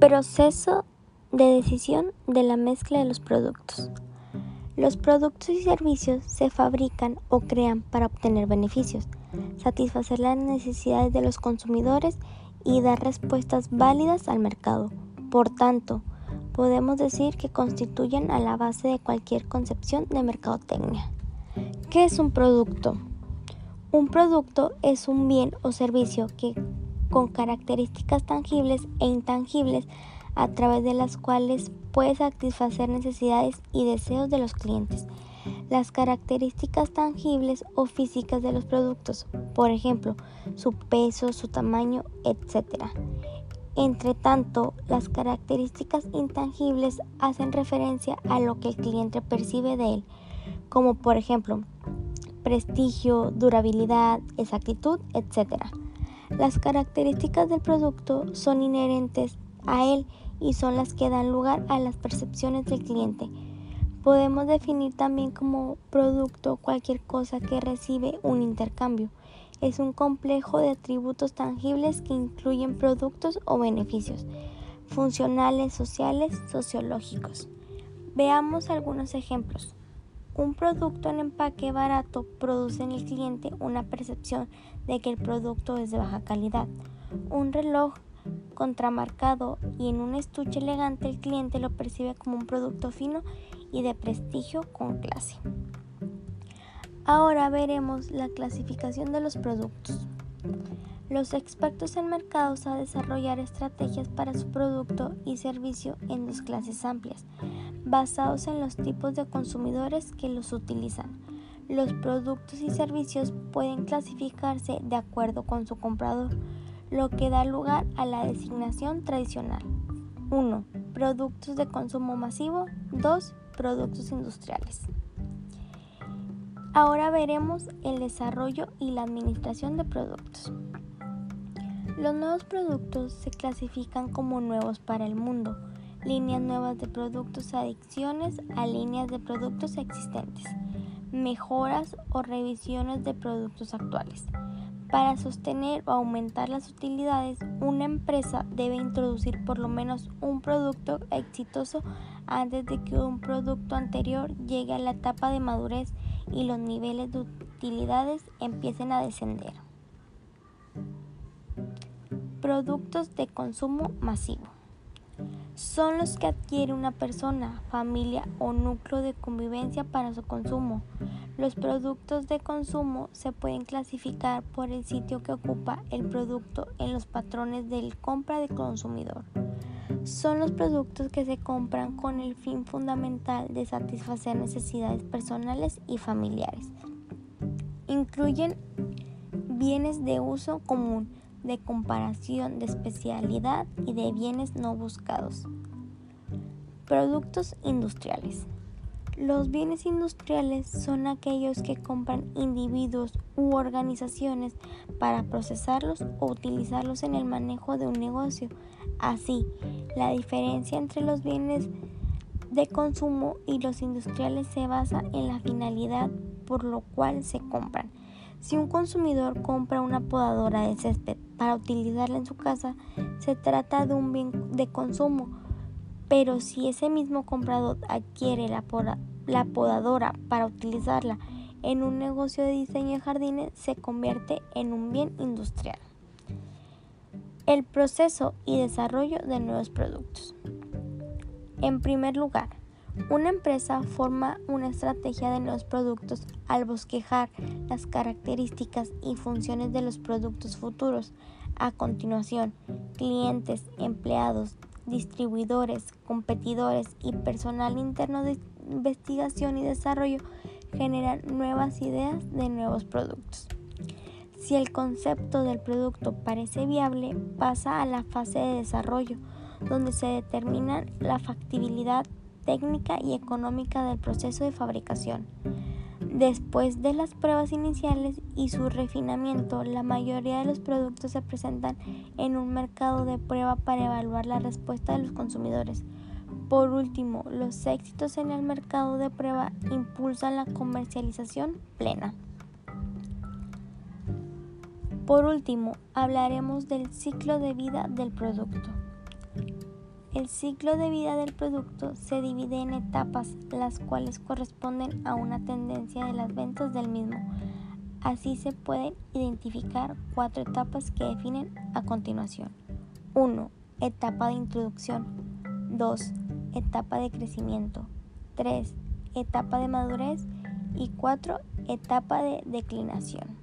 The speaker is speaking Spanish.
Proceso de decisión de la mezcla de los productos. Los productos y servicios se fabrican o crean para obtener beneficios, satisfacer las necesidades de los consumidores y dar respuestas válidas al mercado. Por tanto, podemos decir que constituyen a la base de cualquier concepción de mercadotecnia. ¿Qué es un producto? Un producto es un bien o servicio que con características tangibles e intangibles a través de las cuales puede satisfacer necesidades y deseos de los clientes. Las características tangibles o físicas de los productos, por ejemplo, su peso, su tamaño, etc. Entre tanto, las características intangibles hacen referencia a lo que el cliente percibe de él, como por ejemplo, prestigio, durabilidad, exactitud, etc. Las características del producto son inherentes a él y son las que dan lugar a las percepciones del cliente. Podemos definir también como producto cualquier cosa que recibe un intercambio. Es un complejo de atributos tangibles que incluyen productos o beneficios funcionales, sociales, sociológicos. Veamos algunos ejemplos. Un producto en empaque barato produce en el cliente una percepción de que el producto es de baja calidad. Un reloj contramarcado y en un estuche elegante el cliente lo percibe como un producto fino y de prestigio con clase. Ahora veremos la clasificación de los productos. Los expertos en mercados a desarrollar estrategias para su producto y servicio en dos clases amplias, basados en los tipos de consumidores que los utilizan. Los productos y servicios pueden clasificarse de acuerdo con su comprador lo que da lugar a la designación tradicional. 1. Productos de consumo masivo. 2. Productos industriales. Ahora veremos el desarrollo y la administración de productos. Los nuevos productos se clasifican como nuevos para el mundo, líneas nuevas de productos adicciones a líneas de productos existentes, mejoras o revisiones de productos actuales. Para sostener o aumentar las utilidades, una empresa debe introducir por lo menos un producto exitoso antes de que un producto anterior llegue a la etapa de madurez y los niveles de utilidades empiecen a descender. Productos de consumo masivo. Son los que adquiere una persona, familia o núcleo de convivencia para su consumo. Los productos de consumo se pueden clasificar por el sitio que ocupa el producto en los patrones de compra del consumidor. Son los productos que se compran con el fin fundamental de satisfacer necesidades personales y familiares. Incluyen bienes de uso común, de comparación, de especialidad y de bienes no buscados. Productos industriales. Los bienes industriales son aquellos que compran individuos u organizaciones para procesarlos o utilizarlos en el manejo de un negocio. Así, la diferencia entre los bienes de consumo y los industriales se basa en la finalidad por lo cual se compran. Si un consumidor compra una podadora de césped para utilizarla en su casa, se trata de un bien de consumo pero si ese mismo comprador adquiere la, podadora para utilizarla en un negocio de diseño de jardines, se convierte en un bien industrial. El proceso y desarrollo de nuevos productos. En primer lugar, una empresa forma una estrategia de nuevos productos al bosquejar las características y funciones de los productos futuros. A continuación, clientes, empleados, distribuidores, competidores y personal interno de investigación y desarrollo generan nuevas ideas de nuevos productos. Si el concepto del producto parece viable, pasa a la fase de desarrollo, donde se determina la factibilidad técnica y económica del proceso de fabricación. Después de las pruebas iniciales y su refinamiento, la mayoría de los productos se presentan en un mercado de prueba para evaluar la respuesta de los consumidores. Por último, los éxitos en el mercado de prueba impulsan la comercialización plena. Por último, hablaremos del ciclo de vida del producto. El ciclo de vida del producto se divide en etapas, las cuales corresponden a una tendencia de las ventas del mismo. Así se pueden identificar cuatro etapas que definen a continuación. 1. Etapa de introducción. 2. Etapa de crecimiento. 3. Etapa de madurez. Y 4. Etapa de declinación.